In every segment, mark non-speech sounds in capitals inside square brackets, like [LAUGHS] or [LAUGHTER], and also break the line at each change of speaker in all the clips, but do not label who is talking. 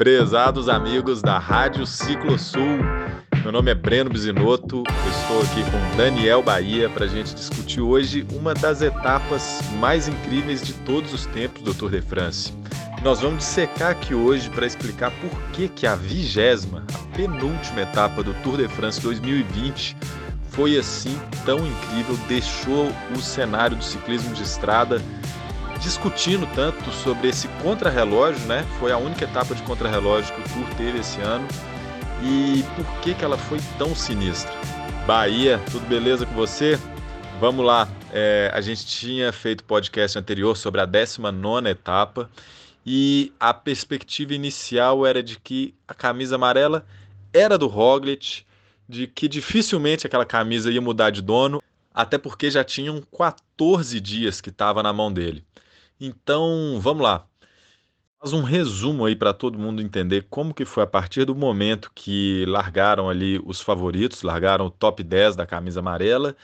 Prezados amigos da Rádio Ciclo Sul, meu nome é Breno Bisinotto, estou aqui com Daniel Bahia para a gente discutir hoje uma das etapas mais incríveis de todos os tempos do Tour de France. Nós vamos dissecar aqui hoje para explicar por que, que a vigésima, a penúltima etapa do Tour de France 2020 foi assim tão incrível, deixou o cenário do ciclismo de estrada discutindo tanto sobre esse contrarrelógio, né? Foi a única etapa de contrarrelógio que o Tour teve esse ano. E por que, que ela foi tão sinistra? Bahia, tudo beleza com você? Vamos lá. É, a gente tinha feito podcast anterior sobre a 19 etapa e a perspectiva inicial era de que a camisa amarela era do Roglic, de que dificilmente aquela camisa ia mudar de dono, até porque já tinham 14 dias que estava na mão dele. Então, vamos lá. Faz um resumo aí para todo mundo entender como que foi a partir do momento que largaram ali os favoritos, largaram o top 10 da camisa amarela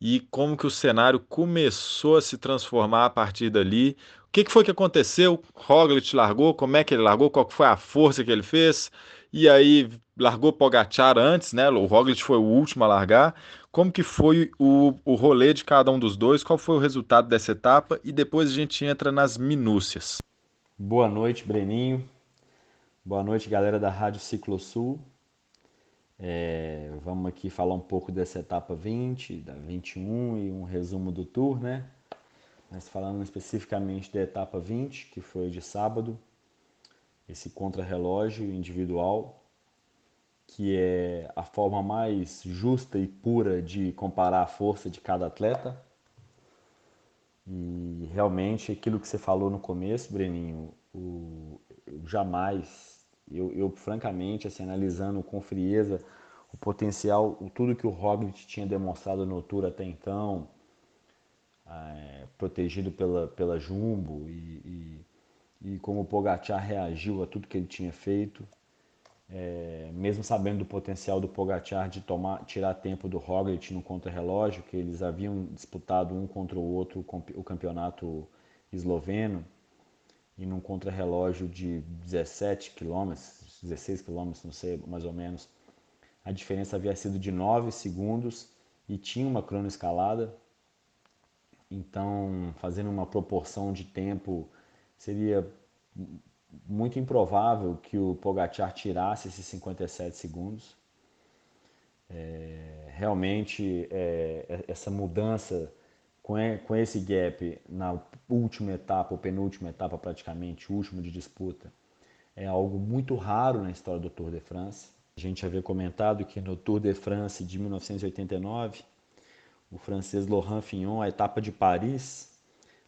e como que o cenário começou a se transformar a partir dali. O que, que foi que aconteceu? Roglic largou, como é que ele largou, qual foi a força que ele fez? E aí largou Pogacar antes, né? O Roglic foi o último a largar. Como que foi o, o rolê de cada um dos dois? Qual foi o resultado dessa etapa? E depois a gente entra nas minúcias.
Boa noite, Breninho. Boa noite, galera da Rádio Ciclo Sul. É, vamos aqui falar um pouco dessa etapa 20, da 21 e um resumo do tour, né? Mas falando especificamente da etapa 20, que foi de sábado, esse contrarrelógio individual, que é a forma mais justa e pura de comparar a força de cada atleta. E realmente aquilo que você falou no começo, Breninho, o, eu jamais, eu, eu, francamente, assim, analisando com frieza o potencial, o, tudo que o Roglic tinha demonstrado no Tour até então, é, protegido pela, pela Jumbo e, e, e como o Pogacar reagiu a tudo que ele tinha feito é, mesmo sabendo do potencial do Pogacar de tomar, tirar tempo do Roglic no contra-relógio, que eles haviam disputado um contra o outro o campeonato esloveno, e num contra-relógio de 17 km, 16 km, não sei, mais ou menos, a diferença havia sido de 9 segundos e tinha uma cronoescalada, então fazendo uma proporção de tempo seria muito improvável que o Pogacar tirasse esses 57 segundos. É, realmente, é, é, essa mudança com, esse gap na última etapa, ou penúltima etapa praticamente, último de disputa, é algo muito raro na história do Tour de France. A gente havia comentado que no Tour de France de 1989, o francês Laurent Fignon, a etapa de Paris,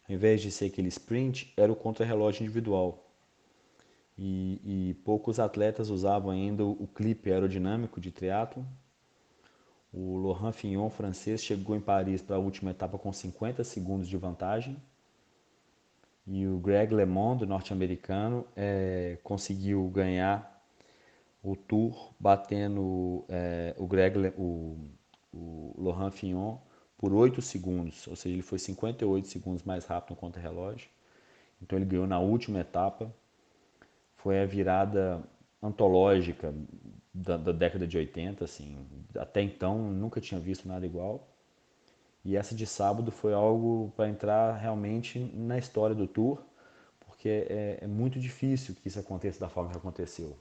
ao invés de ser aquele sprint, era o contrarrelógio individual e, e poucos atletas usavam ainda o clipe aerodinâmico de triatlo. O Laurent Fignon, francês, chegou em Paris para a última etapa com 50 segundos de vantagem. E o Greg LeMond, norte-americano, é, conseguiu ganhar o Tour batendo é, o, Greg, o, o Laurent Fignon por 8 segundos, ou seja, ele foi 58 segundos mais rápido no contra-relógio. Então ele ganhou na última etapa foi a virada antológica da, da, década de 80, assim. Até então nunca tinha visto nada igual. E essa de sábado foi algo para entrar realmente na história do tour, porque é, é, muito difícil que isso aconteça da forma que aconteceu.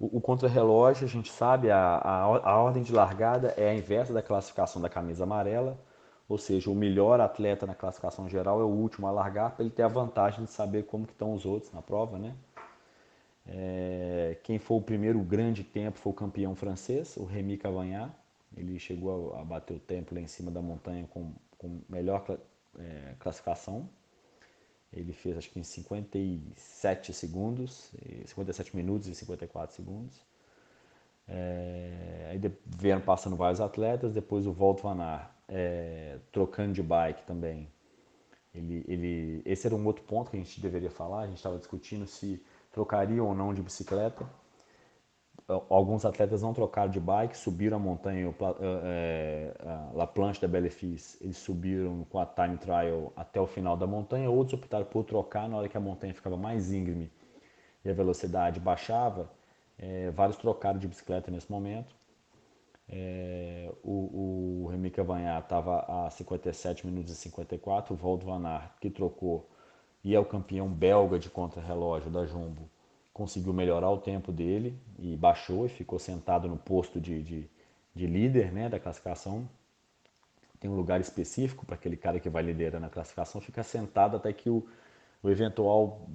O, o contrarrelógio, a gente sabe, a, a, a ordem de largada é a inversa da classificação da camisa amarela, ou seja, o melhor atleta na classificação geral é o último a largar para ele ter a vantagem de saber como que estão os outros na prova, né? É, quem foi o primeiro grande tempo foi o campeão francês, o Remy Cavagnac. Ele chegou a, a bater o tempo lá em cima da montanha com, com melhor é, classificação. Ele fez acho que em 57 segundos, 57 minutos e 54 segundos. É, aí vieram passando vários atletas, depois o Walt Van Aert, é, trocando de bike também. Ele, ele, esse era um outro ponto que a gente deveria falar, a gente estava discutindo se trocariam ou não de bicicleta. Alguns atletas não trocaram de bike, subiram a montanha, é, a La Planche da Belle Fils, eles subiram com a time trial até o final da montanha, outros optaram por trocar na hora que a montanha ficava mais íngreme. e a velocidade baixava, é, vários trocaram de bicicleta nesse momento. É, o, o Remy Cavanhar estava a 57 minutos e 54, o Wout van Aert, que trocou e é o campeão belga de contra-relógio da Jumbo, conseguiu melhorar o tempo dele e baixou e ficou sentado no posto de, de, de líder né, da classificação. Tem um lugar específico para aquele cara que vai liderar na classificação, fica sentado até que o, o eventual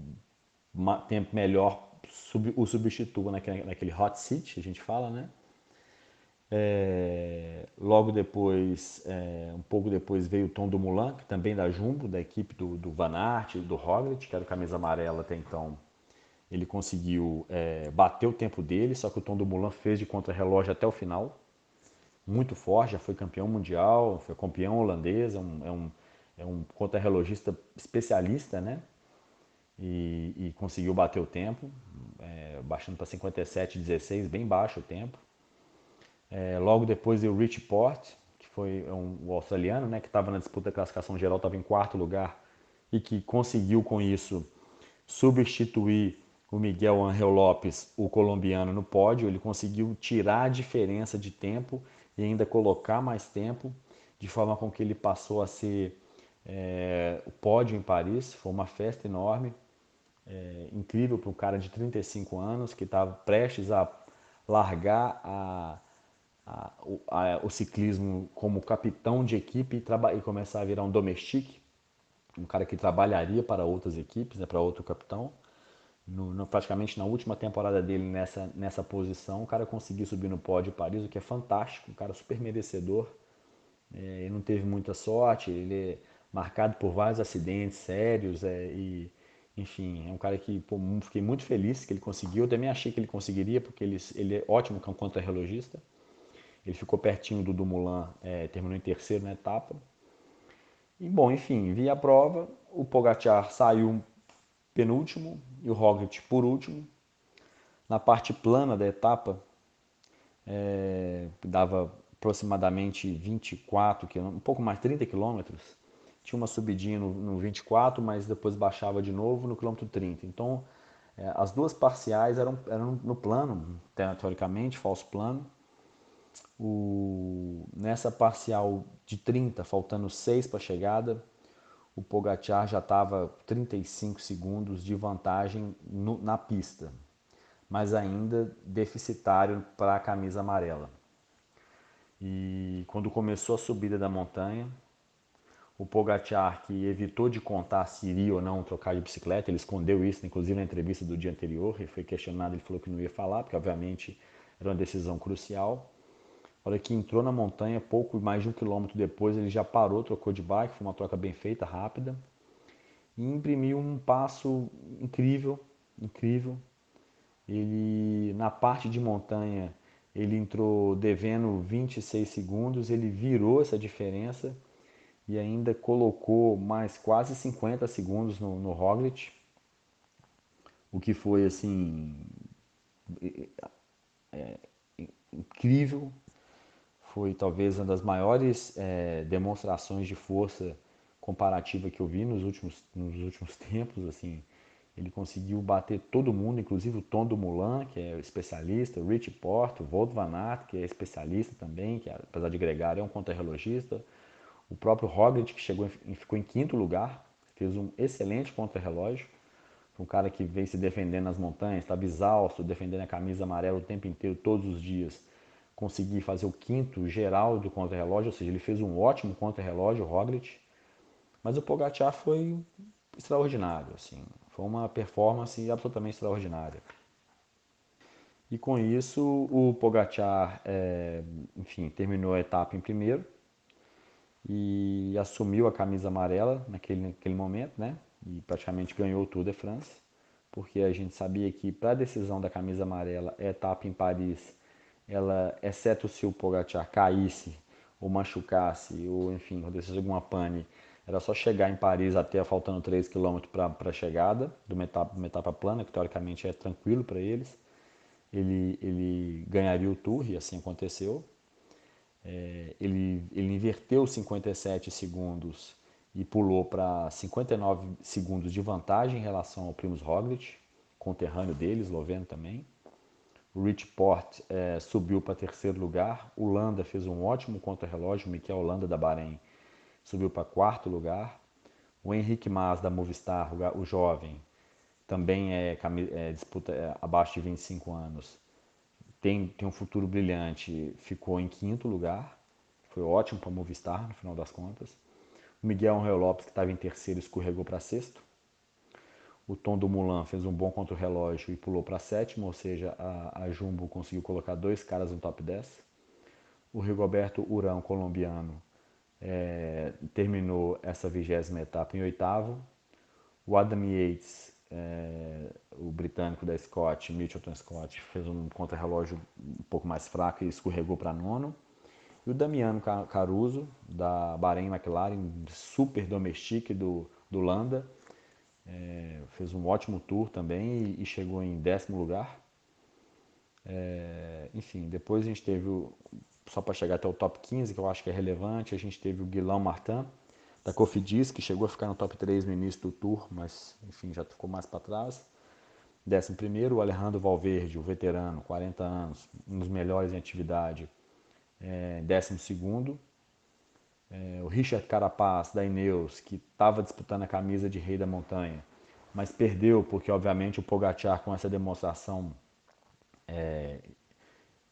tempo melhor sub, o substitua naquele, naquele hot seat, a gente fala, né? É, logo depois, é, um pouco depois, veio o Tom do Mulan, que também da Jumbo, da equipe do, do Van Aert, do Roglic, que era o camisa amarela até então. Ele conseguiu é, bater o tempo dele, só que o Tom do Mulan fez de contra-relógio até o final. Muito forte, já foi campeão mundial, foi campeão holandês, é um, é um, é um contra-relogista especialista, né? E, e, conseguiu bater o tempo, é, baixando para 57,16, bem baixo o tempo. É, logo depois o Rich Port, que foi um, o australiano, né, que estava na disputa da classificação geral, estava em quarto lugar e que conseguiu com isso substituir o Miguel Angel Lopes, o colombiano, no pódio. Ele conseguiu tirar a diferença de tempo e ainda colocar mais tempo, de forma com que ele passou a ser é, o pódio em Paris. Foi uma festa enorme, é, incrível para um cara de 35 anos que estava prestes a largar a a, a, o ciclismo como capitão de equipe e, e, começar a virar um domestique, um cara que trabalharia para outras equipes, né, para outro capitão. No, no, praticamente na última temporada dele nessa, nessa posição, o cara conseguiu subir no pódio de Paris, o que é fantástico, um cara super merecedor. É, ele não teve muita sorte, ele é marcado por vários acidentes sérios é, e enfim, é um cara que pô, fiquei muito feliz que ele conseguiu. Eu também achei que ele conseguiria, porque ele, ele é ótimo contra-relogista. Ele ficou pertinho do Dumoulin, é, terminou em terceiro na etapa. E bom, enfim, vi a prova, o Pogacar saiu penúltimo e o Roglic por último. Na parte plana da etapa, é, dava aproximadamente 24 km, um pouco mais 30 quilômetros. Tinha uma subidinha no, no 24, mas depois baixava de novo no quilômetro 30. Então, é, as duas parciais eram, eram no plano, teoricamente, falso plano. O, nessa parcial de 30, faltando 6 para a chegada, o Pogacar já estava 35 segundos de vantagem no, na pista, mas ainda deficitário para a camisa amarela. E quando começou a subida da montanha, o Pogacar, que evitou de contar se iria ou não trocar de bicicleta, ele escondeu isso, inclusive na entrevista do dia anterior, ele foi questionado, ele falou que não ia falar, porque obviamente era uma decisão crucial. A hora que entrou na montanha, pouco mais de um quilômetro depois, ele já parou, trocou de bike, foi uma troca bem feita, rápida, e imprimiu um passo incrível, incrível. Ele, na parte de montanha, ele entrou devendo 26 segundos, ele virou essa diferença e ainda colocou mais quase 50 segundos no, no Roglic, o que foi assim é, é, incrível, foi talvez uma das maiores é, demonstrações de força comparativa que eu vi nos últimos, nos últimos [LAUGHS] tempos. Assim, ele conseguiu bater todo mundo, inclusive o Tom do Mulan, que é especialista, o Rich Porto, o Volt Van Aert, que é especialista também, que apesar de gregar é um contra-relogista, o próprio Roglic, que chegou e ficou em quinto lugar, fez um excelente contra-relógio, um cara que vem se defendendo nas montanhas, estava exausto, defendendo a camisa amarela o tempo inteiro, todos os dias conseguir fazer o quinto geral do contra-relógio, ou seja, ele fez um ótimo contra-relógio, o Roglic, mas o Pogacar foi extraordinário, assim, foi uma performance absolutamente extraordinária. E com isso, o Pogacar, é, enfim, terminou a etapa em primeiro e assumiu a camisa amarela naquele, naquele momento, né? E praticamente ganhou o Tour de France, porque a gente sabia que para a decisão da camisa amarela, a etapa em Paris ela, exceto se o Pogacar caísse ou machucasse, ou enfim, acontecesse alguma pane, era só chegar em Paris até faltando 3 km para a chegada de uma etapa, uma etapa plana, que teoricamente é tranquilo para eles. Ele, ele ganharia o Tour, e assim aconteceu. É, ele, ele inverteu 57 segundos e pulou para 59 segundos de vantagem em relação ao Primus Roglic, conterrâneo dele, esloveno também. O Rich Port é, subiu para terceiro lugar. O Landa fez um ótimo contra-relógio. O Miquel Landa da Bahrein subiu para quarto lugar. O Henrique Mas da Movistar, o jovem, também é, é disputa é, abaixo de 25 anos. Tem, tem um futuro brilhante. Ficou em quinto lugar. Foi ótimo para Movistar no final das contas. O Miguel Angel Lopes, que estava em terceiro, escorregou para sexto. O Tom do Mulan fez um bom contra o relógio e pulou para sétimo, ou seja, a, a, Jumbo conseguiu colocar dois caras no top 10. O Rigoberto Urão, colombiano, é, terminou essa vigésima etapa em oitavo. O Adam Yates, é, o britânico da Scott, Mitchelton Scott, fez um contra-relógio um pouco mais fraco e escorregou para nono. E o Damiano Caruso, da Bahrein McLaren, super domestique do, do Landa, é, fez um ótimo tour também e, e chegou em décimo lugar. É, enfim, depois a gente teve, o, só para chegar até o top 15, que eu acho que é relevante, a gente teve o Guilherme Martin, da Cofidis, que chegou a ficar no top 3 no início do tour, mas enfim, já ficou mais para trás. Décimo primeiro, o Alejandro Valverde, o veterano, 40 anos, um dos melhores em atividade, é, décimo segundo. É, o Richard Carapaz, da Ineos, que estava disputando a camisa de rei da montanha, mas perdeu porque, obviamente, o Pogacar, com essa demonstração é,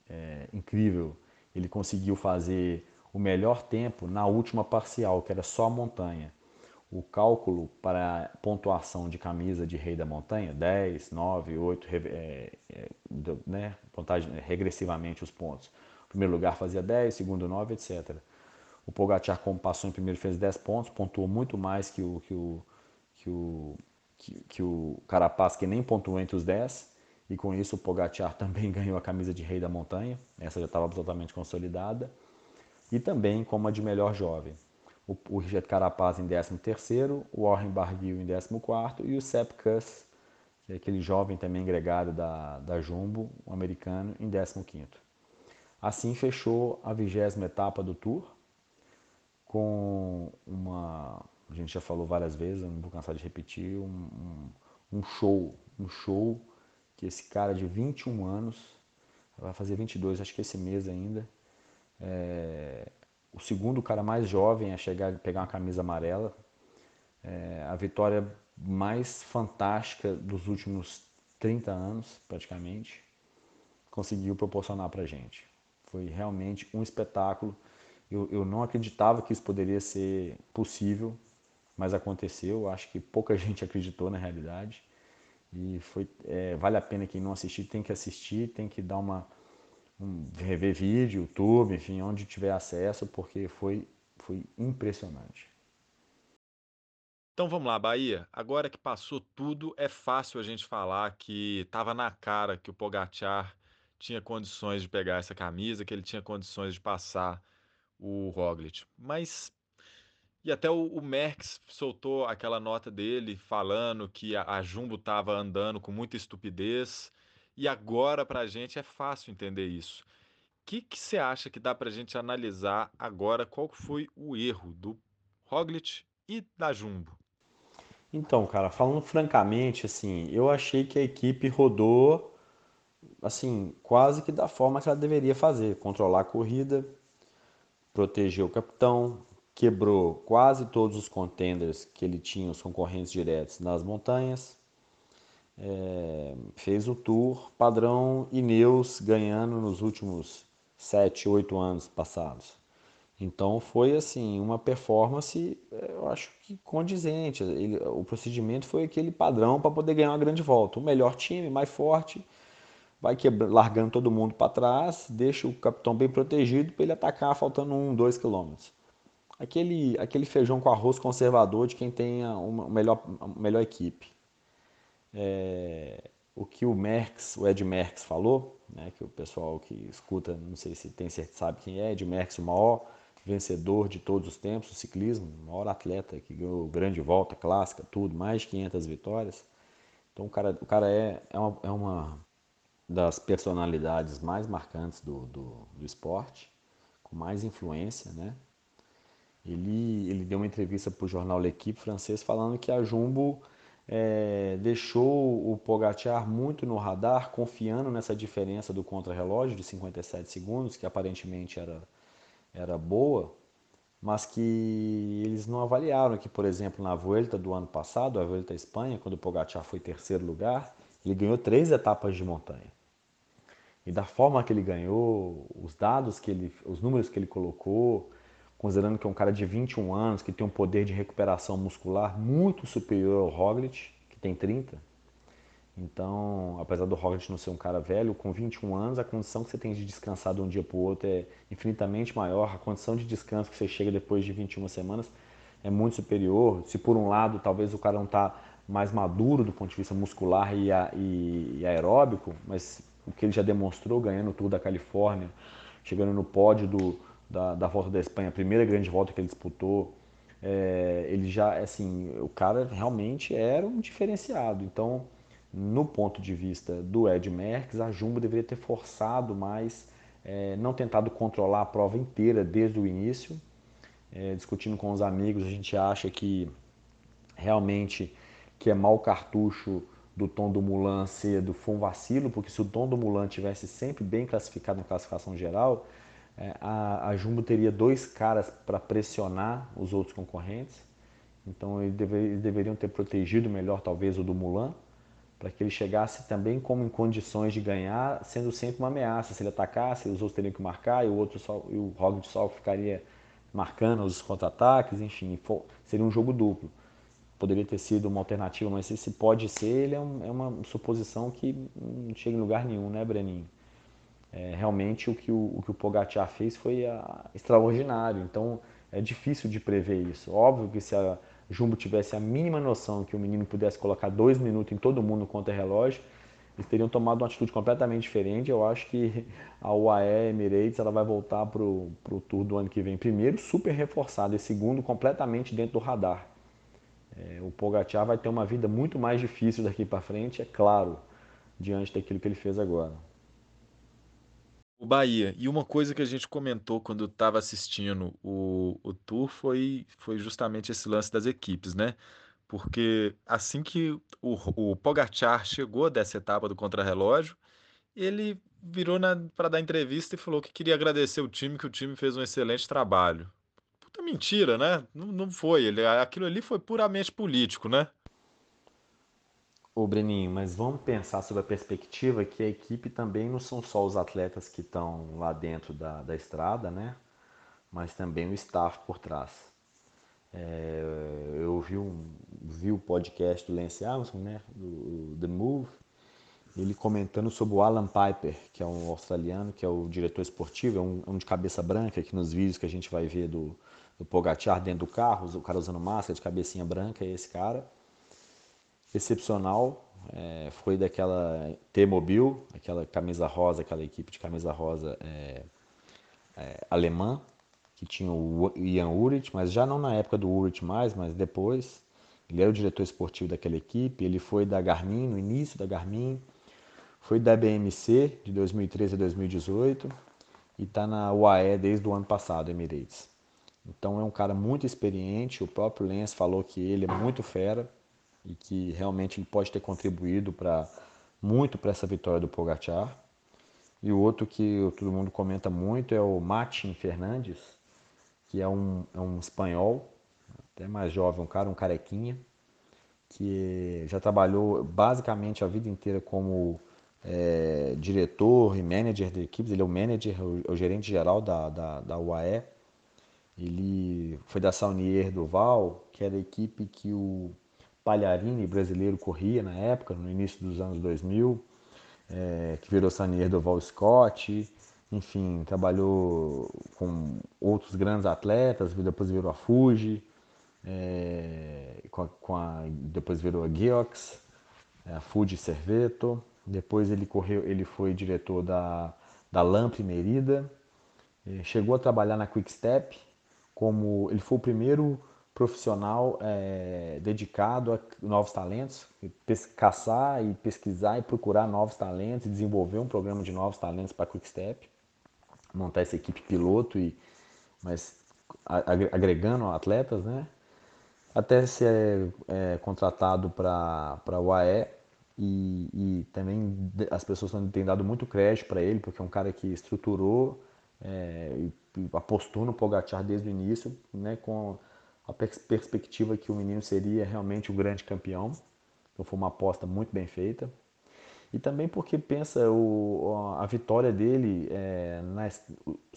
é, incrível, ele conseguiu fazer o melhor tempo na última parcial, que era só a montanha. O cálculo para pontuação de camisa de rei da montanha, 10, 9, 8, é, é, né, contagem, regressivamente os pontos primeiro lugar fazia 10, segundo 9, etc. O Pogacar, como passou em primeiro, fez 10 pontos, pontuou muito mais que o, que o, que o, que, que o Carapaz, que nem pontuou entre os 10. E com isso o Pogacar [LAUGHS] também ganhou a camisa de rei da montanha. Essa já estava absolutamente consolidada. E também como a de melhor jovem. O, o Richard Carapaz em 13º, o Warren Barguil em 14º e o Sepp Kuss, é aquele jovem também gregário da, da Jumbo, um americano, em 15º. Assim fechou a vigésima etapa do Tour, com uma, a gente já falou várias vezes, não vou cansar de repetir, um, um, um show, um show que esse cara de 21 anos, vai fazer 22, acho que esse mês ainda, é, o segundo cara mais jovem a chegar a pegar uma camisa amarela, é, a vitória mais fantástica dos últimos 30 anos, praticamente, conseguiu proporcionar para gente. Foi realmente um espetáculo. Eu, eu não acreditava que isso poderia ser possível, mas aconteceu. Acho que pouca [LAUGHS] gente acreditou na realidade. E foi, é, vale a pena quem não assistir, tem que assistir, tem que dar uma um, rever vídeo, YouTube, enfim, onde tiver acesso, porque foi, foi impressionante.
Então vamos lá, Bahia. Agora que passou tudo, é fácil a gente falar que estava na cara que o Pogacar tinha condições de pegar essa camisa, que ele tinha condições de passar o Roglic. Mas e até o, o Merckx soltou aquela nota dele falando que a, a Jumbo estava andando com muita estupidez. E agora para a gente é fácil entender isso. O que, você acha que dá para a gente analisar agora qual foi o erro do Roglic e da Jumbo?
Então, cara, falando francamente, assim, eu achei que a equipe rodou assim, quase que da forma que ela deveria fazer, controlar a corrida, proteger o capitão, quebrou quase todos os contenders que ele tinha, os concorrentes diretos nas montanhas, é, fez o tour padrão Ineos ganhando nos últimos 7, 8 anos passados. Então foi assim uma performance, eu acho que condizente. Ele, o procedimento foi aquele padrão para poder ganhar uma grande volta. O melhor time, mais forte, vai quebra, largando todo mundo para trás, deixa o capitão bem protegido para ele atacar faltando um, dois quilômetros. Aquele, aquele feijão com arroz conservador de quem tem uma melhor, melhor equipe. É, o que o Merckx, o Ed Merckx falou, né, que o pessoal que escuta, não sei se tem certeza, sabe quem é, Ed Merckx, o maior vencedor de todos os tempos do ciclismo, o maior atleta que ganhou grande volta, clássica, tudo, mais de 500 vitórias. Então o cara, o cara é, é, uma, é uma das personalidades mais marcantes do, do, do esporte, com mais influência, né? Ele, ele deu uma entrevista para o jornal L'Equipe francês falando que a Jumbo é, deixou o Pogacar muito no radar, confiando nessa diferença do contrarrelógio de 57 segundos, que aparentemente era, era boa, mas que eles não avaliaram que, por exemplo, na Vuelta do ano passado, a Vuelta à Espanha, quando o Pogacar foi terceiro lugar, ele ganhou três etapas de montanha. E da forma que ele ganhou, os dados que ele, os números que ele colocou, considerando que é um cara de 21 anos, que tem um poder de recuperação muscular muito superior ao Roglic, que tem 30. Então, apesar do Roglic não ser um cara velho, com 21 anos, a condição que você tem de descansar de um dia para o outro é infinitamente maior. A condição de descanso que você chega depois de 21 semanas é muito superior. Se por um lado, talvez o cara não está mais maduro do ponto de vista muscular e, a, e, e aeróbico, mas o que ele já demonstrou ganhando o Tour da Califórnia, chegando no pódio do, da, da Volta da Espanha, a primeira grande volta que ele disputou, é, ele já, assim, o cara realmente era um diferenciado. Então, no ponto de vista do Ed Merckx, a Jumbo deveria ter forçado mais, é, não tentado controlar a prova inteira desde o início. É, discutindo com os amigos, a gente acha que realmente que é mau cartucho do Tom do Mulan cedo foi um vacilo, porque se o Tom do Mulan tivesse sempre bem classificado na classificação geral, a, a, Jumbo teria dois caras para pressionar os outros concorrentes. Então eles, deve, eles, deveriam ter protegido melhor talvez o do Mulan, para que ele chegasse também como em condições de ganhar, sendo sempre uma ameaça. Se ele atacasse, os outros teriam que marcar e o outro só, e o Roglic só ficaria marcando os contra-ataques, enfim, seria um jogo duplo poderia ter sido uma alternativa, mas se pode ser, ele é, um, é uma suposição que não chega em lugar nenhum, né, Breninho? É, realmente o que o, o, que o Pogacar fez foi a, ah, extraordinário, então é difícil de prever isso. Óbvio que se a Jumbo tivesse a mínima noção que o menino pudesse colocar dois minutos em todo mundo contra relógio, eles teriam tomado uma atitude completamente diferente. Eu acho que a UAE Emirates ela vai voltar para o Tour do ano que vem, primeiro super reforçada e segundo completamente dentro do radar. É, o Pogacar vai ter uma vida muito mais difícil daqui para frente, é claro, diante daquilo que ele fez agora.
O Bahia. E uma coisa que a gente comentou quando estava assistindo o, o tour foi, foi justamente esse lance das equipes, né? Porque assim que o, o Pogacar chegou dessa etapa do contrarrelógio, ele virou para dar entrevista e falou que queria agradecer o time, que o time fez um excelente trabalho puta mentira, né? Não, não foi. Ele, aquilo ali foi puramente político, né?
Ô Breninho, mas vamos pensar sobre a perspectiva que a equipe também não são só os atletas que estão lá dentro da, da estrada, né? Mas também o staff por trás. É, eu vi, um, vi o podcast do Lance Armstrong, né? Do, The Move, ele comentando sobre o Alan Piper, que é um australiano, que é o diretor esportivo, é um, é um de cabeça branca, que nos vídeos que a gente vai ver do, do Pogacar dentro do carro, o cara usando máscara de cabecinha branca, é esse cara. Excepcional, é, foi daquela T-Mobile, aquela camisa rosa, aquela equipe de camisa rosa é, é, alemã, que tinha o Ian Urit, mas já não na época do Urit mais, mas depois. Ele era o diretor esportivo daquela equipe, ele foi da Garmin, no início da Garmin, foi da BMC de 2013 a 2018 e está na UAE desde o ano passado, Emirates. Então é um cara muito experiente, o próprio Lens falou que ele é muito fera e que realmente ele pode ter contribuído para muito para essa vitória do Pogacar. E o outro que todo mundo comenta muito é o Martin Fernandes, que é um, é um espanhol, até mais jovem, um cara, um carequinha, que já trabalhou basicamente a vida inteira como é, diretor e manager de equipes. Ele é o manager, o, o gerente geral da, da, da UAE. Ele foi da Saunier Duval, que era a equipe que o Palharini brasileiro corria na época, no início dos anos 2000, é, que virou Saunier Duval Scott. Enfim, trabalhou com outros grandes atletas, depois virou a Fuji, é, com a, com a, depois virou a Geox, é, a Fuji Serveto. Depois ele correu, ele foi diretor da, da Lamp Merida. Chegou a trabalhar na Quick Step, como ele foi o primeiro profissional é, dedicado a novos talentos, caçar e pesquisar e procurar novos talentos, desenvolver um programa de novos talentos para a Quickstep, montar essa equipe piloto e mas agregando atletas, né? até ser é, contratado para a UAE e, e, também as pessoas têm dado muito crédito para ele, porque é um cara que estruturou é, e apostou no Pogacar desde o início, né, com a perspectiva que o menino seria realmente o grande campeão. Então foi uma aposta muito bem feita. E também porque pensa o, a vitória dele é, na,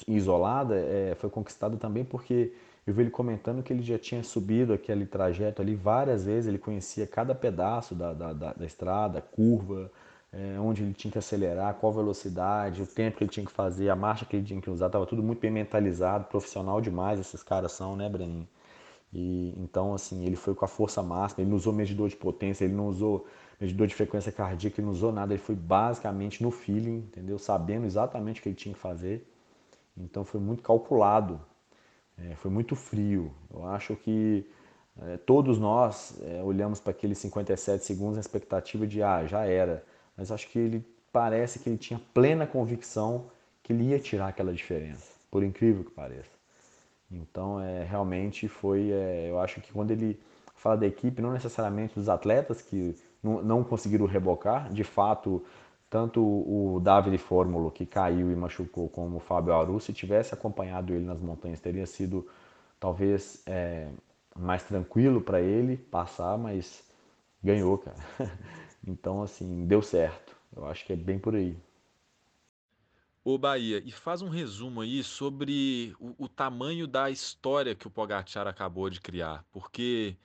isolada é, foi conquistada também porque eu vi ele comentando que ele já tinha subido aquele trajeto ali várias vezes, ele conhecia cada pedaço da, da, da, da estrada, curva, é, onde ele tinha que acelerar, qual velocidade, o tempo que ele tinha que fazer, a marcha que ele tinha que usar, estava tudo muito bem mentalizado, profissional demais esses caras são, né, Breninho? E, então, assim, ele foi com a força máxima, ele não usou medidor de potência, ele não usou medidor de frequência cardíaca, ele não usou nada, ele foi basicamente no feeling, entendeu? Sabendo exatamente o que ele tinha que fazer. Então foi muito calculado, é, foi muito frio. Eu acho que é, todos nós é, olhamos para aqueles 57 segundos na expectativa de, ah, já era. Mas acho que ele parece que ele tinha plena convicção que ele ia tirar aquela diferença, por incrível que pareça. Então, é, realmente foi, é, eu acho que quando ele fala da equipe, não necessariamente dos atletas que não, não conseguiram rebocar, de fato, tanto o David Fórmulo, que caiu e machucou, como o Fábio Aru, se tivesse acompanhado ele nas montanhas, teria sido talvez é, mais tranquilo para ele passar, mas ganhou, cara. [LAUGHS] Então, assim, deu certo. Eu acho que é bem por aí.
Ô Bahia, e faz um resumo aí sobre o, o tamanho da história que o Pogacar acabou de criar, porque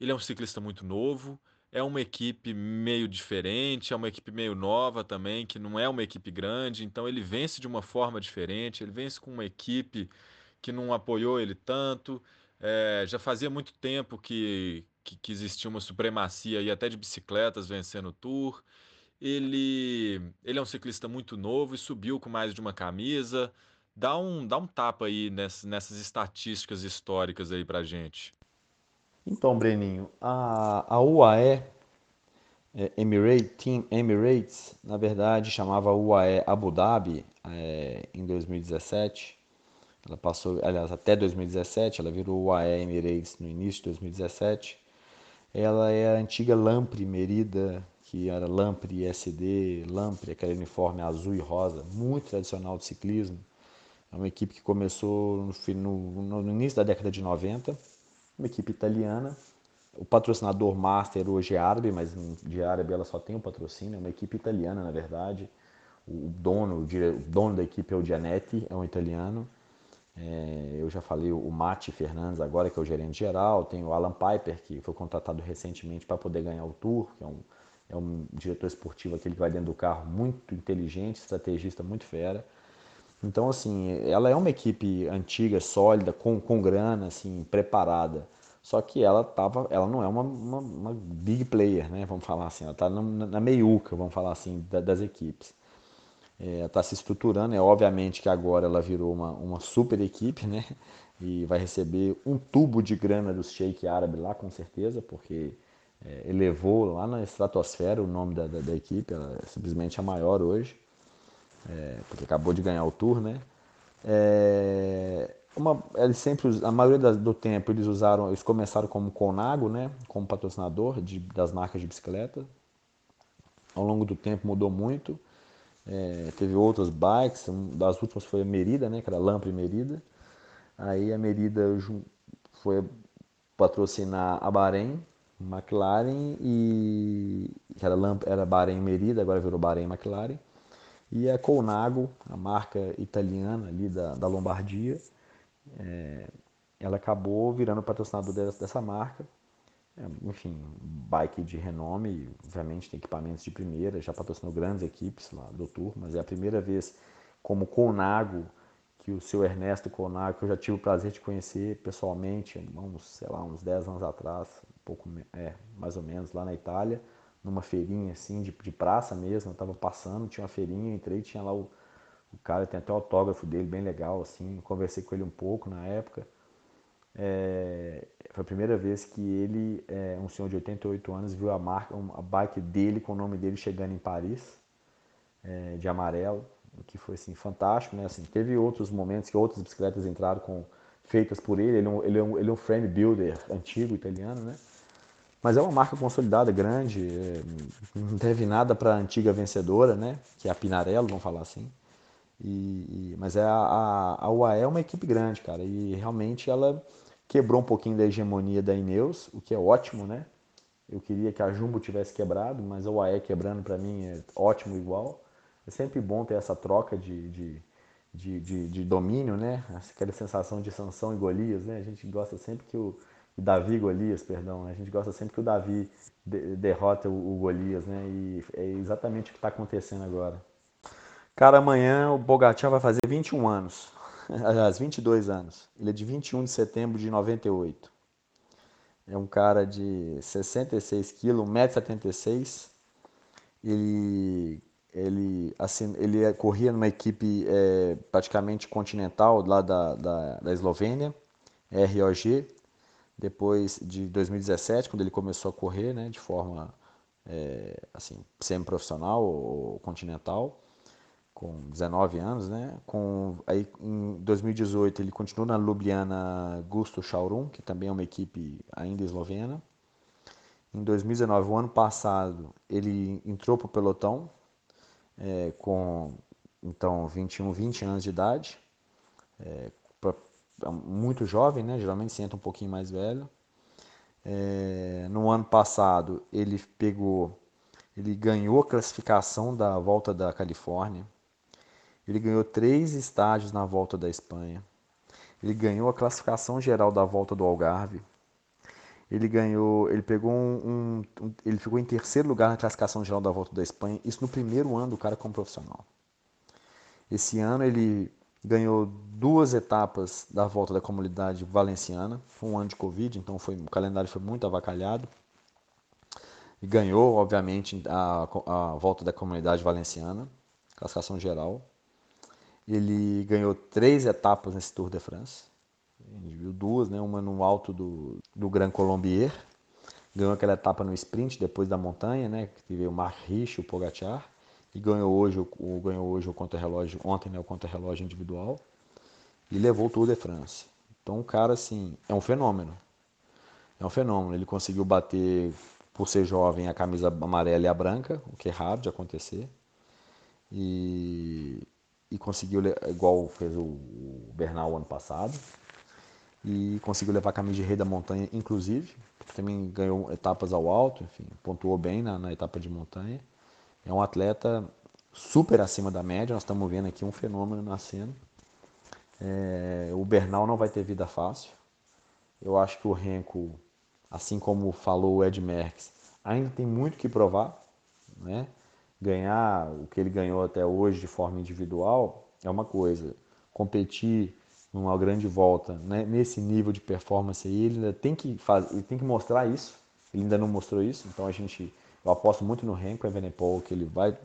ele é um ciclista muito novo, é uma equipe meio diferente, é uma equipe meio nova também, que não é uma equipe grande, então ele vence de uma forma diferente, ele vence com uma equipe que não apoiou ele tanto. É, já fazia muito tempo que, que, que, existia uma supremacia e até de bicicletas vencendo o Tour. Ele, ele é um ciclista muito novo e subiu com mais de uma camisa. Dá um, dá um tapa aí nessas, nessas estatísticas históricas aí pra gente.
Então, Breninho, a, a UAE, é, Emirates, Team Emirates, na verdade chamava UAE Abu Dhabi é, em 2017. Ela passou, aliás, até 2017, ela virou UAE Emirates no início de 2017. Ela é a antiga Lampre Merida, que era Lampre SD, Lampre, aquele uniforme azul e rosa, muito tradicional de ciclismo. É uma equipe que começou no, no, no início da década de 90 uma equipe italiana. O patrocinador master hoje é árabe, mas de árabe ela só tem um patrocínio, é uma equipe italiana na verdade. O dono, o dono da equipe é o Gianetti, é um italiano. É, eu já falei o Mati Fernandes agora, que é o gerente geral. Tem o Alan Piper, que foi contratado recentemente para poder ganhar o Tour, que é um, é um diretor esportivo aquele que vai dentro do carro, muito inteligente, estrategista muito fera. Então, assim, ela é uma equipe antiga, sólida, com, com grana, assim, preparada. Só que ela tava, ela não é uma, uma, uma big player, né? Vamos falar assim, ela está na, na meiuca, vamos falar assim, da, das equipes. É, está se estruturando, é obviamente que agora ela virou uma, uma super equipe, né? E vai receber um tubo de grana do Sheik Árabe lá, com certeza, porque é, elevou lá na estratosfera o nome da, da, da equipe, ela é simplesmente a maior hoje é, porque acabou de ganhar o Tour, né? É, uma, eles sempre, a maioria do tempo eles usaram, eles começaram como Conago, né? Como patrocinador de, das marcas de bicicleta. Ao longo do tempo mudou muito. É, teve outras bikes, das últimas foi a Merida, né? Que era Lampre Merida. Aí a Merida foi patrocinar a Bahrein, McLaren e era, Lamp, era Bahrein Merida, agora virou Bahrein McLaren e a Colnago, a marca italiana ali da, da Lombardia, é, ela acabou virando patrocinador dessa, dessa marca. É, enfim, bike de renome, obviamente tem equipamentos de primeira, já patrocinou grandes equipes lá do Tour, mas é a primeira vez como Colnago que o seu Ernesto Colnago, que eu já tive o prazer de conhecer pessoalmente, uns, sei lá, uns 10 anos atrás, pouco, é, mais ou menos, lá na Itália, numa feirinha assim, de, de praça mesmo, eu tava passando, tinha uma feirinha, entrei, tinha lá o, o cara, tem até o autógrafo dele, bem legal, assim, conversei com ele um pouco na época. É, foi a primeira vez que ele, é, um senhor de 88 anos, viu a marca, a bike dele com o nome dele chegando em Paris, é, de amarelo, o que foi assim fantástico, né? Assim, teve outros momentos que outras bicicletas entraram com feitas por ele. Ele é um, ele é um, ele é um frame builder antigo italiano, né? Mas é uma marca consolidada, grande, é, não deve nada para a antiga vencedora, né? Que é a Pinarello, vamos falar assim. E, e, mas é a, a, UAE é uma equipe grande, cara, e realmente ela quebrou um pouquinho da hegemonia da Ineos, o que é ótimo, né? Eu queria que a Jumbo tivesse quebrado, mas a UAE quebrando para mim é ótimo igual. É sempre bom ter essa troca de, de, de, de, de domínio, né? Aquela sensação de sanção e Golias, né? A gente gosta sempre que o, Davi Golias, perdão, né? a gente gosta sempre que o Davi de, derrota o, o, Golias, né? E é exatamente o que está acontecendo agora. Cara, amanhã o Bogatia vai fazer 21 anos, [LAUGHS] aliás, 22 anos. Ele é de 21 de setembro de 98. É um cara de 66 quilos, 1,76m. Ele, ele, assim, ele é, corria numa equipe é, praticamente continental lá da, da, da Eslovênia, ROG. Depois de 2017, quando ele começou a correr né, de forma é, assim, semi-profissional ou continental com 19 anos, né? Com aí em 2018 ele continuou na Ljubljana Gusto Shaurum, que também é uma equipe ainda eslovena. Em 2019, o ano passado, ele entrou para o pelotão é, com então 21, 20 anos de idade, é, muito jovem, né? Geralmente se entra um pouquinho mais velho. É, no ano passado ele pegou, ele ganhou a classificação da volta da Califórnia ele ganhou três estágios na volta da Espanha. Ele ganhou a classificação geral da volta do Algarve. Ele ganhou, ele pegou um, um, ele ficou em terceiro lugar na classificação geral da volta da Espanha. Isso no primeiro ano do cara como profissional. Esse ano ele ganhou duas etapas da volta da comunidade valenciana. Foi um ano de Covid, então foi, o calendário foi muito avacalhado. E ganhou, obviamente, a, a volta da comunidade valenciana, classificação geral. Ele ganhou três etapas nesse Tour de France. Viu duas, né? uma no alto do, do Grand Colombier. Ganhou aquela etapa no sprint depois da montanha, né? que teve o Mark Rich, o Pogacar. E ganhou hoje o, ganhou hoje o contra-relógio, ontem né, o contra-relógio individual. E levou o Tour de France. Então o cara, assim, é um fenômeno. É um fenômeno. Ele conseguiu bater, por ser jovem, a camisa amarela e a branca, o que é raro de acontecer. E e conseguiu, igual fez o Bernal ano passado, e conseguiu levar a camisa de rei da montanha, inclusive, também ganhou etapas ao alto, enfim, pontuou bem na, na etapa de montanha. É um atleta super acima da média, nós estamos vendo aqui um fenômeno nascendo. É, o Bernal não vai ter vida fácil. Eu acho que o Renko, assim como falou o Ed Merckx, ainda tem muito que provar, né? ganhar o que ele ganhou até hoje de forma individual é uma coisa. Competir numa grande volta né, nesse nível de performance aí, ele ainda tem que fazer, ele tem que mostrar isso. Ele ainda não mostrou isso, então a gente eu aposto muito no Renko Evenepoel que ele vai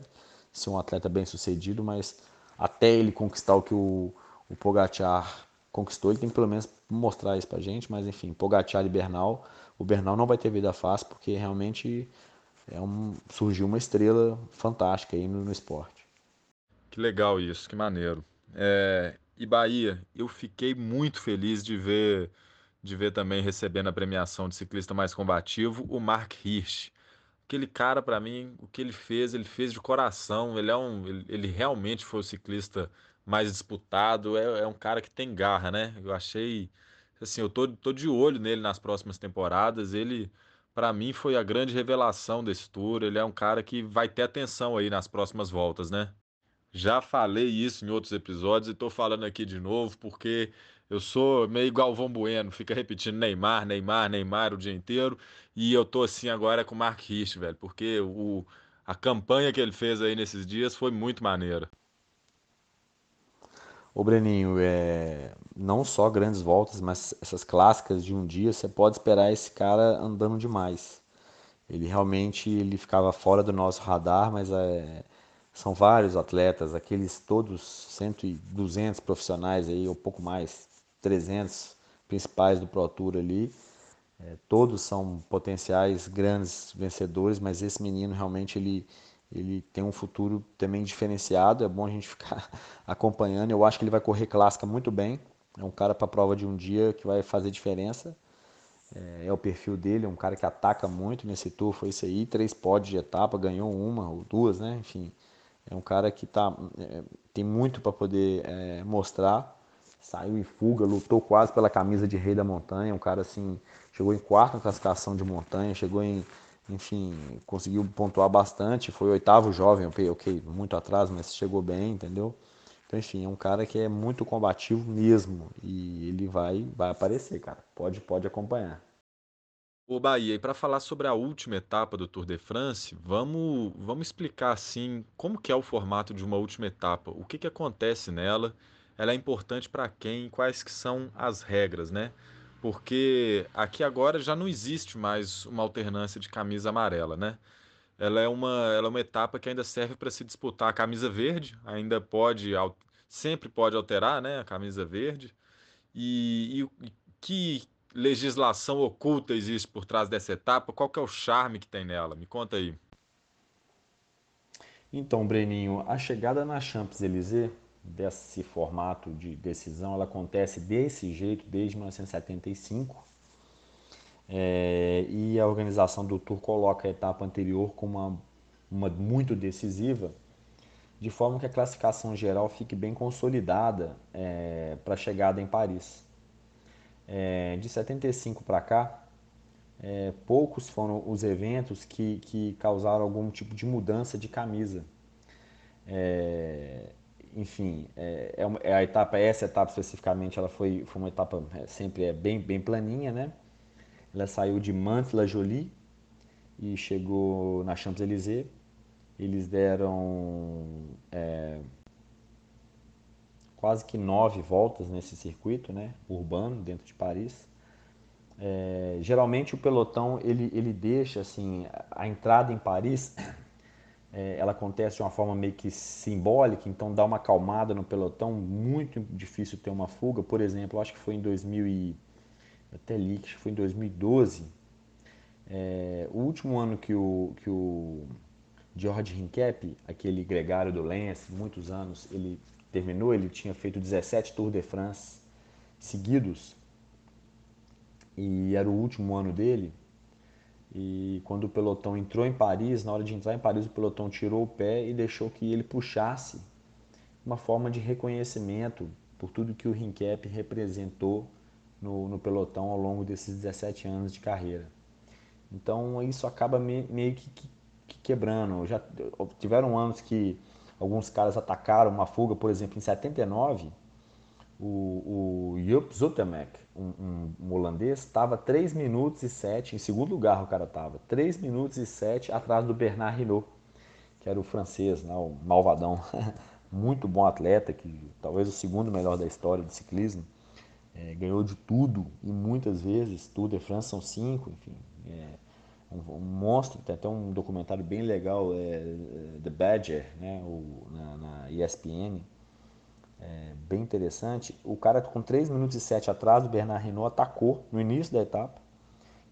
ser um atleta bem sucedido, mas até ele conquistar o que o, o Pogacar conquistou, ele tem que pelo menos mostrar isso pra gente, mas enfim, Pogacar e Bernal, o Bernal não vai ter vida fácil porque realmente é um, surgiu uma estrela fantástica aí no, no esporte.
Que legal isso, que maneiro. É, e Bahia, eu fiquei muito feliz de ver de ver também recebendo a premiação de ciclista mais combativo o Mark Hirsch. Aquele cara, para mim, o que ele fez, ele fez de coração. Ele é um, ele, ele realmente foi o ciclista mais disputado. É, é, um cara que tem garra, né? Eu achei, assim, eu tô, tô de olho nele nas próximas temporadas. Ele para mim foi a grande revelação desse tour. Ele é um cara que vai ter atenção aí nas próximas voltas, né? Já falei isso em outros episódios e estou falando aqui de novo porque eu sou meio Galvão Bueno, fica repetindo Neymar, Neymar, Neymar o dia inteiro e eu tô assim agora com o Mark Rich, velho, porque o, a campanha que ele fez aí nesses dias foi muito maneira.
Ô Breninho, é... não só grandes voltas, mas essas clássicas de um dia, você pode esperar esse cara andando demais. Ele realmente ele ficava fora do nosso radar, mas é... são vários atletas, aqueles todos 100 e 200 profissionais aí, ou pouco mais, 300 principais do Pro Tour ali. É, todos são potenciais grandes vencedores, mas esse menino realmente ele ele tem um futuro também diferenciado, é bom a gente [LAUGHS] ficar acompanhando. Eu acho que ele vai correr clássica muito bem. É um cara para prova de um dia que vai fazer diferença. É, é, o perfil dele, é um cara que ataca muito nesse tour, foi isso aí, três pódios de etapa, ganhou uma ou duas, né? Enfim, é um cara que tá, é, tem muito para poder é, mostrar. Saiu em fuga, lutou quase pela camisa de rei da montanha. Um cara assim, chegou em quarto classificação de montanha, chegou em, enfim, conseguiu pontuar bastante. Foi oitavo jovem, ok, ok, muito atrás, mas chegou bem, entendeu? Então, enfim, é um cara que é muito combativo mesmo e ele vai, vai aparecer, cara. Pode, pode acompanhar.
O Bahia, e para falar sobre a última etapa do Tour de France, vamos, vamos explicar assim como que é o formato de uma última etapa, o que, que acontece nela, ela é importante para quem, quais que são as regras, né? Porque aqui agora já não existe mais uma alternância de camisa amarela, né? Ela é uma, ela é uma etapa que ainda serve para se disputar a camisa verde, ainda pode, sempre pode alterar, né, a camisa verde. E, e que legislação oculta existe por trás dessa etapa? Qual que é o charme que tem nela? Me conta aí.
Então, Breninho, a chegada na Champs-Élysées desse formato de decisão, ela acontece desse jeito desde 1975. É, e a organização do Tour coloca a etapa anterior como uma, uma muito decisiva, de forma que a classificação geral fique bem consolidada é, para a chegada em Paris. É, de 75 para cá, é, poucos foram os eventos que, que causaram algum tipo de mudança de camisa. É, enfim, é, é, é a etapa, essa etapa especificamente, ela foi, foi uma etapa é, sempre é bem, bem planinha, né? Ela saiu de Mantes-la-Jolie e chegou na Champs-Élysées. Eles deram é, quase que nove voltas nesse circuito né, urbano dentro de Paris. É, geralmente o pelotão ele, ele deixa assim a entrada em Paris é, ela acontece de uma forma meio que simbólica, então dá uma acalmada no pelotão, muito difícil ter uma fuga. Por exemplo, acho que foi em 2000 e, até li que foi em 2012, é, o último ano que o, que o George Hincap, aquele gregário do Lance, muitos anos, ele terminou, ele tinha feito 17 Tour de France seguidos e era o último ano dele. E quando o pelotão entrou em Paris, na hora de entrar em Paris, o pelotão tirou o pé e deixou que ele puxasse uma forma de reconhecimento por tudo que o Rincap representou no, no, pelotão ao longo desses 17 anos de carreira. Então isso acaba me, meio que, que, que, quebrando. Já tiveram anos que alguns caras atacaram uma fuga, por exemplo, em 79, o, o Jupp Zoetemelk, um, um, um, holandês, estava 3 minutos e 7, em segundo lugar o cara estava, 3 minutos e 7 atrás do Bernard Hinault, que era o francês, né, o malvadão, [LAUGHS] muito bom atleta, que talvez o segundo melhor da história do ciclismo, é, ganhou de tudo e muitas vezes, Tour de France são cinco, enfim, é, um, um, monstro, tem até um documentário bem legal, é, é, The Badger, né, o, na, na ESPN, é, bem interessante. O cara com 3 minutos e 7 atrás, o Bernard Hinault atacou no início da etapa,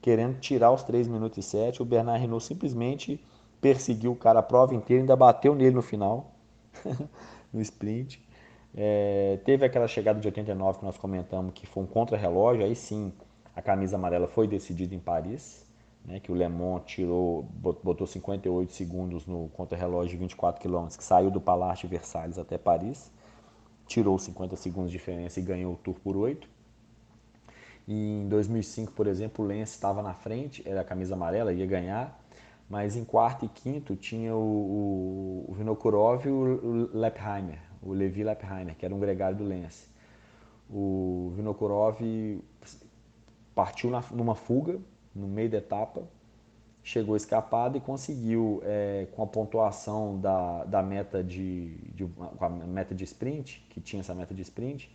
querendo tirar os 3 minutos e 7. O Bernard Hinault simplesmente perseguiu o cara a prova inteira, ainda bateu nele no final, [LAUGHS] no sprint. É, teve aquela chegada de 89 que nós comentamos, que foi um contra-relógio, aí sim a camisa amarela foi decidida em Paris né, que o Le Mans tirou, botou 58 segundos no contra-relógio de 24 km, que saiu do Palácio de Versalhes até Paris, tirou 50 segundos de diferença e ganhou o Tour por 8. E em 2005, por exemplo, o Lance estava na frente, era a camisa amarela, ia ganhar, mas em quarto e quinto tinha o, o, o Vinokurov e o Lepheimer, o Levi Lepheimer, que era um gregário do Lance. O Vinokurov partiu na, numa fuga, no meio da etapa, chegou escapado e conseguiu, é, com a pontuação da, da meta de, de, a meta de sprint, que tinha essa meta de sprint,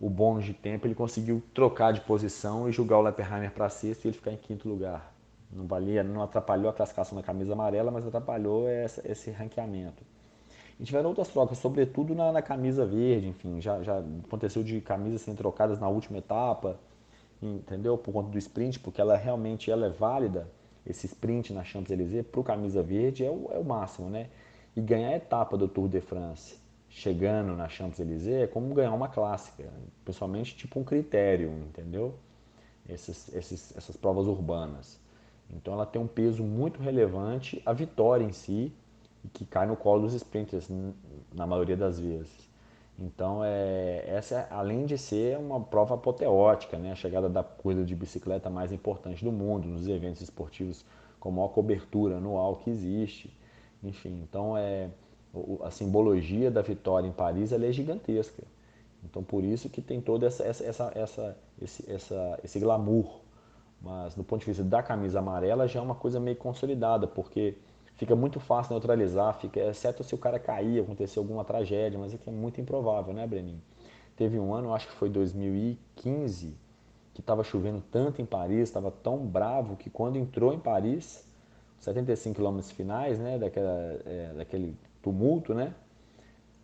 o bônus de tempo, ele conseguiu trocar de posição e jogar o Lepperheimer para sexto e ele ficar em quinto lugar. Não valia, não atrapalhou a classificação da camisa amarela, mas atrapalhou essa, esse ranqueamento. E tiveram outras trocas, sobretudo na, na camisa verde, enfim, já, já aconteceu de camisas serem trocadas na última etapa, entendeu? Por conta do sprint, porque ela realmente ela é válida, esse sprint na Champs-Élysées, para o camisa verde é o, é o máximo, né? E ganhar a etapa do Tour de France chegando na Champs-Élysées é como ganhar uma clássica, pessoalmente tipo um critério, entendeu? Esses, esses, essas provas urbanas. Então ela tem um peso muito relevante, a vitória em si, que cai no colo dos sprinters na maioria das vezes. Então, é, essa, além de ser uma prova apoteótica, né? a chegada da corrida de bicicleta mais importante do mundo, nos eventos esportivos com maior cobertura anual que existe. Enfim, então é, a simbologia da vitória em Paris é gigantesca. Então, por isso que tem todo essa, essa, essa, esse, essa, esse glamour. Mas, do ponto de vista da camisa amarela, já é uma coisa meio consolidada, porque fica muito fácil neutralizar, fica, exceto se o cara cair, acontecer alguma tragédia, mas é que é muito improvável, né, Breninho? Teve um ano, acho que foi 2015, que estava chovendo tanto em Paris, estava tão bravo que quando entrou em Paris, 75 quilômetros finais, né, daquela, é, daquele tumulto, né,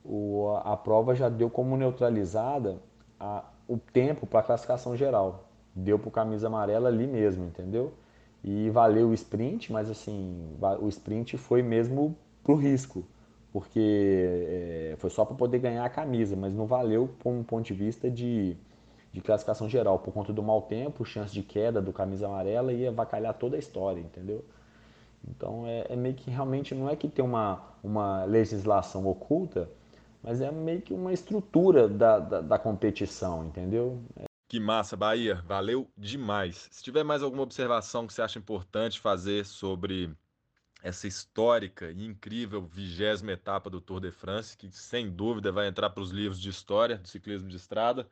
o, a, a prova já deu como neutralizada a, o tempo para a classificação geral. Deu para o camisa amarela ali mesmo, entendeu? E valeu o sprint, mas assim, o sprint foi mesmo pro risco, porque é, foi só para poder ganhar a camisa, mas não valeu por um ponto de vista de, de classificação geral, por conta do mau tempo, chance de queda do camisa amarela ia avacalhar toda a história, entendeu? Então é, é, meio que realmente não é que tem uma, uma legislação oculta, mas é meio que uma estrutura da, da, da competição, entendeu?
Que massa, Bahia. Valeu demais. Se tiver mais alguma observação que você acha importante fazer sobre essa histórica e incrível vigésima etapa do Tour de France, que sem dúvida vai entrar para os livros de história do ciclismo de estrada,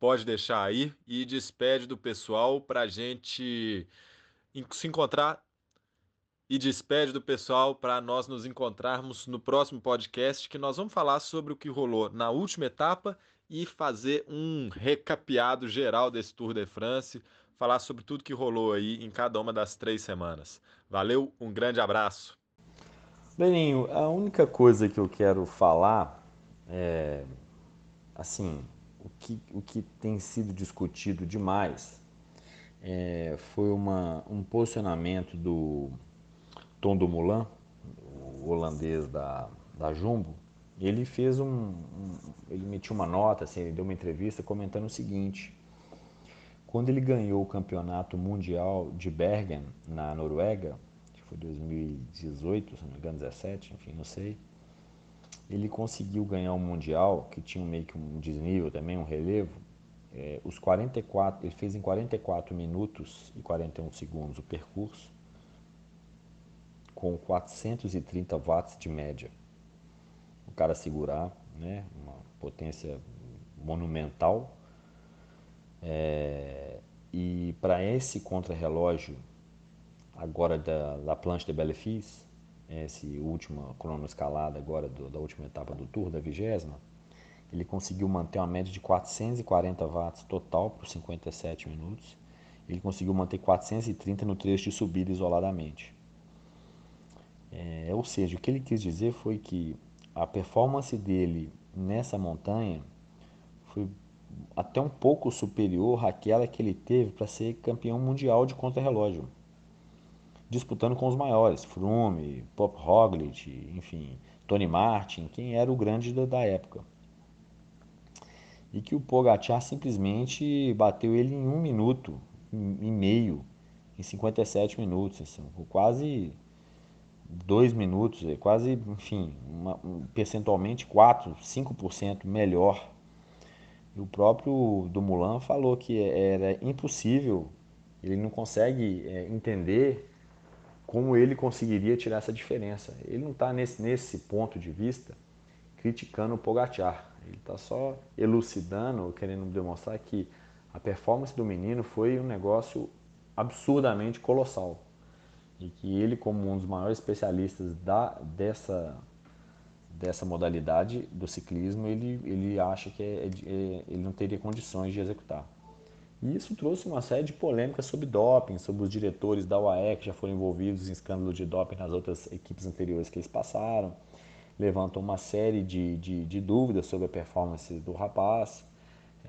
pode deixar aí e despede do pessoal para a gente se encontrar e despede do pessoal para nós nos encontrarmos no próximo podcast, que nós vamos falar sobre o que rolou na última etapa e fazer um recapeado geral desse Tour de France, falar sobre tudo que rolou aí em cada uma das três semanas. Valeu, um grande abraço.
Beninho, a única coisa que eu quero falar é assim, o que, o que tem sido discutido demais é, foi uma, um posicionamento do Tom Dumoulin, o holandês da, da Jumbo, ele fez um, um, ele emitiu uma nota, assim, ele deu uma entrevista comentando o seguinte: quando ele ganhou o campeonato mundial de Bergen na Noruega, que foi 2018, se não me engano, 17, enfim, não sei, ele conseguiu ganhar um mundial que tinha meio que um desnível também, um relevo. É, os 44, ele fez em 44 minutos e 41 segundos o percurso, com 430 watts de média cara segurar, né? uma potência monumental. É, e para esse contrarrelógio, agora da, da Planche de Bellefis, esse última cronoescalada agora do, da última etapa do Tour, da vigésima, ele conseguiu manter uma média de 440 watts total por 57 minutos. Ele conseguiu manter 430 no trecho de subida isoladamente. É, ou seja, o que ele quis dizer foi que a performance dele nessa montanha foi até um pouco superior àquela que ele teve para ser campeão mundial de contrarrelógio, disputando com os maiores, Froome, Pop Roglic, enfim, Tony Martin, quem era o grande da, da época. E que o Pogacar simplesmente bateu ele em um minuto e meio, em 57 minutos, assim, quase dois minutos, é quase, enfim, uma, percentualmente 4, 5% melhor. E o próprio Dumoulin falou que era impossível, ele não consegue é, entender como ele conseguiria tirar essa diferença. Ele não está nesse, nesse ponto de vista criticando o Pogacar, ele está só elucidando, querendo demonstrar que a performance do menino foi um negócio absurdamente colossal e que ele, como um dos maiores especialistas da, dessa, dessa modalidade do ciclismo, ele, ele acha que é, é, ele não teria condições de executar. E isso trouxe uma série de polêmicas sobre doping, sobre os diretores da UAE que já foram envolvidos em escândalos de doping nas outras equipes anteriores que eles passaram. Levantou uma série de, de, de dúvidas sobre a performance do rapaz.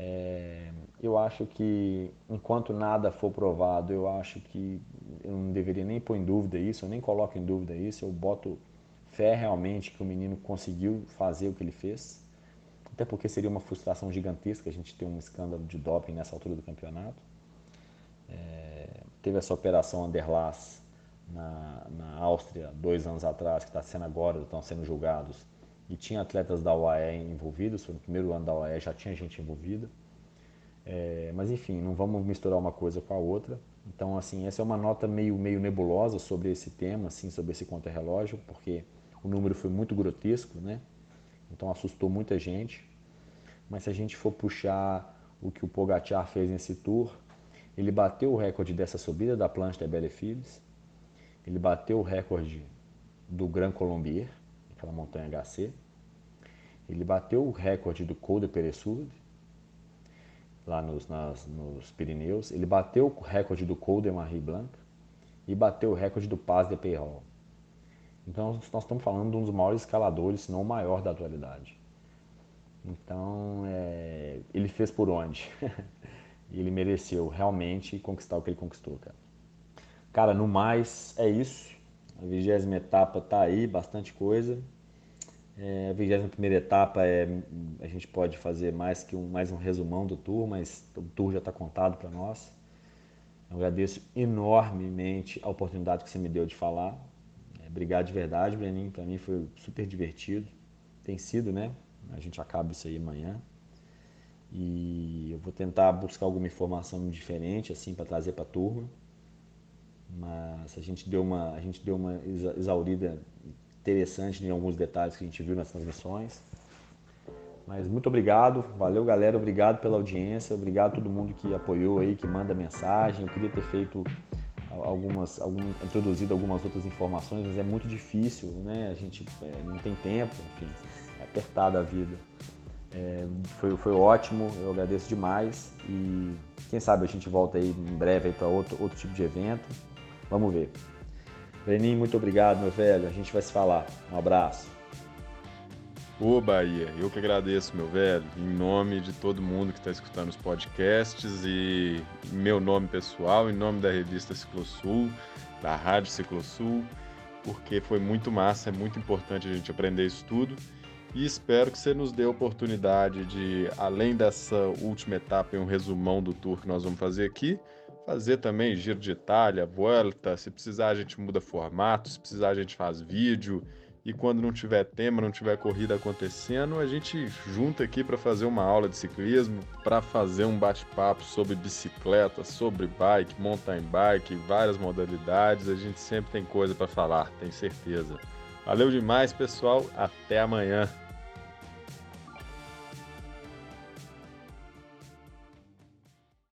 É, eu acho que enquanto nada for provado, eu acho que eu não deveria nem pôr em dúvida isso, eu nem coloco em dúvida isso, eu boto fé realmente que o menino conseguiu fazer o que ele fez. Até porque seria uma frustração gigantesca a gente ter um escândalo de doping nessa altura do campeonato. É, teve essa operação Anderlas na, na Áustria dois anos atrás, que está sendo agora, estão sendo julgados, e tinha atletas da UAE envolvidos, no primeiro ano da UAE, já tinha gente envolvida. É, mas enfim, não vamos misturar uma coisa com a outra. Então, assim, essa é uma nota meio, meio nebulosa sobre esse tema, assim, sobre esse contra-relógio, porque o número foi muito grotesco, né? Então assustou muita gente. Mas se a gente for puxar o que o Pogacar fez nesse tour, ele bateu o recorde dessa subida da plancha da Belle Filles, ele bateu o recorde do Grand Colombier, aquela montanha HC, ele bateu o recorde do Col de Peresud, lá nos, nas, nos Pirineus. Ele bateu o recorde do Col de Marie Blanc e bateu o recorde do Paz de Peyrol. Então nós estamos falando de um dos maiores escaladores, se não o maior da atualidade. Então é, ele fez por onde? e [LAUGHS] ele mereceu realmente conquistar o que ele conquistou, cara. Cara, no mais é isso. A vigésima etapa tá aí, bastante coisa. É, a 21 etapa é, a gente pode fazer mais que um, mais um resumão do tour, mas o tour já está contado para nós. Eu agradeço enormemente a oportunidade que você me deu de falar. É, obrigado de verdade, Breninho. Para mim foi super divertido. Tem sido, né? A gente acaba isso aí amanhã. E eu vou tentar buscar alguma informação diferente assim para trazer para a turma. Mas a gente deu uma, a gente deu uma exaurida interessante em alguns detalhes que a gente viu nas transmissões. Mas muito obrigado, valeu galera, obrigado pela audiência, obrigado a todo mundo que apoiou aí, que manda mensagem. Eu queria ter feito algumas, algum, introduzido algumas outras informações, mas é muito difícil, né? A gente é, não tem tempo, enfim, é apertada a vida. É, foi, foi ótimo, eu agradeço demais e quem sabe a gente volta aí em breve para outro, outro tipo de evento. Vamos ver. Lenin, muito obrigado, meu velho. A gente vai se falar. Um abraço.
Ô Bahia, eu que agradeço, meu velho, em nome de todo mundo que está escutando os podcasts e em meu nome pessoal, em nome da revista Ciclosul, da Rádio Ciclosul, porque foi muito massa, é muito importante a gente aprender isso tudo e espero que você nos dê a oportunidade de, além dessa última etapa e um resumão do tour que nós vamos fazer aqui, fazer também giro de Itália, volta, se precisar a gente muda formato, se precisar a gente faz vídeo. E quando não tiver tema, não tiver corrida acontecendo, a gente junta aqui para fazer uma aula de ciclismo, para fazer um bate-papo sobre bicicleta, sobre bike, mountain bike, várias modalidades. A gente sempre tem coisa para falar, tenho certeza. Valeu demais, pessoal. Até amanhã.